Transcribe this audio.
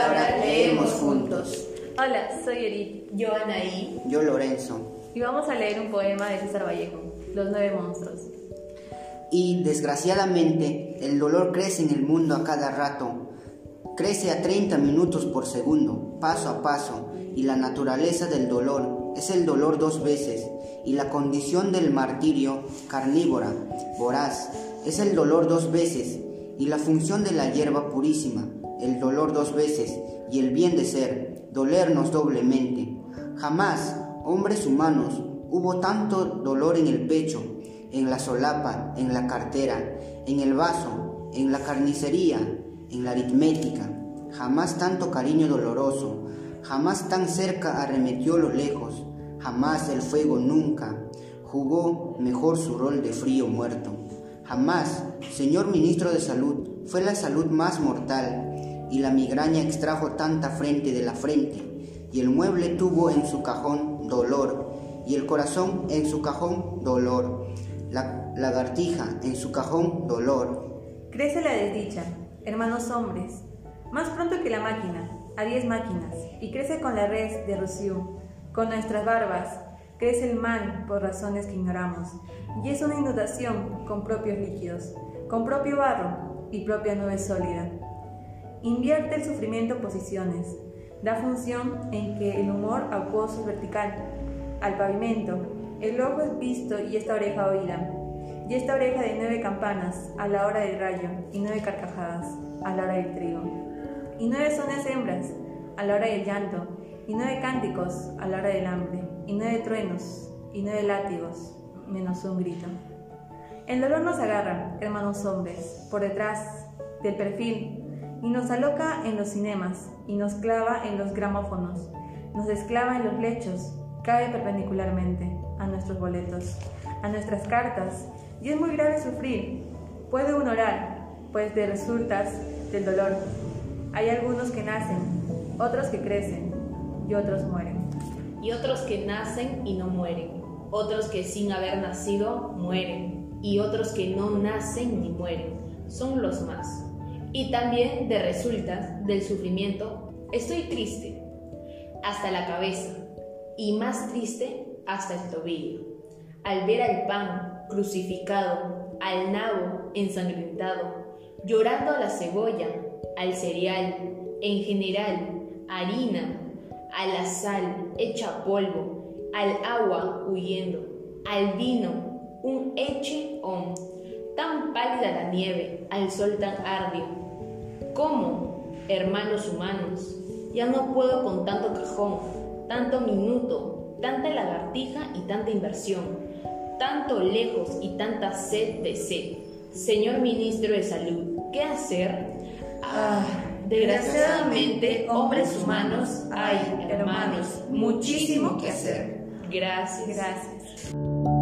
palabra leemos juntos. Hola, soy Edith. Yo Anaí. Yo Lorenzo. Y vamos a leer un poema de César Vallejo, Los nueve monstruos. Y desgraciadamente el dolor crece en el mundo a cada rato. Crece a 30 minutos por segundo, paso a paso, y la naturaleza del dolor es el dolor dos veces, y la condición del martirio, carnívora, voraz, es el dolor dos veces, y la función de la hierba purísima, el dolor dos veces, y el bien de ser, dolernos doblemente. Jamás, hombres humanos, hubo tanto dolor en el pecho, en la solapa, en la cartera, en el vaso, en la carnicería, en la aritmética. Jamás tanto cariño doloroso, jamás tan cerca arremetió lo lejos, jamás el fuego nunca jugó mejor su rol de frío muerto. Jamás, señor ministro de Salud, fue la salud más mortal, y la migraña extrajo tanta frente de la frente, y el mueble tuvo en su cajón dolor, y el corazón en su cajón dolor, la lagartija en su cajón dolor. Crece la desdicha, hermanos hombres, más pronto que la máquina, a diez máquinas, y crece con la red de Rousseau, con nuestras barbas, crece el mal por razones que ignoramos, y es una inundación con propios líquidos, con propio barro y propia nube sólida. Invierte el sufrimiento posiciones, da función en que el humor acuoso es vertical, al pavimento, el ojo es visto y esta oreja oída, y esta oreja de nueve campanas a la hora del rayo, y nueve carcajadas a la hora del trigo, y nueve sones hembras a la hora del llanto, y nueve cánticos a la hora del hambre, y nueve truenos, y nueve látigos, menos un grito. El dolor nos agarra, hermanos hombres, por detrás del perfil, y nos aloca en los cinemas, y nos clava en los gramófonos, nos esclava en los lechos, cae perpendicularmente a nuestros boletos, a nuestras cartas, y es muy grave sufrir. Puede uno orar, pues de resultas del dolor. Hay algunos que nacen, otros que crecen y otros mueren. Y otros que nacen y no mueren. Otros que sin haber nacido mueren. Y otros que no nacen ni mueren. Son los más. Y también de resultas del sufrimiento estoy triste hasta la cabeza y más triste hasta el tobillo. Al ver al pan crucificado, al nabo ensangrentado, llorando a la cebolla, al cereal, en general, harina, a la sal hecha polvo, al agua huyendo, al vino, un eche on, tan pálida la nieve, al sol tan ardio. ¿Cómo, hermanos humanos? Ya no puedo con tanto cajón, tanto minuto, tanta lagartija y tanta inversión, tanto lejos y tanta sed de sed. Señor Ministro de Salud, ¿qué hacer? Ah, desgraciadamente, hombres humanos, hay, hermanos, muchísimo que hacer. Gracias. Gracias.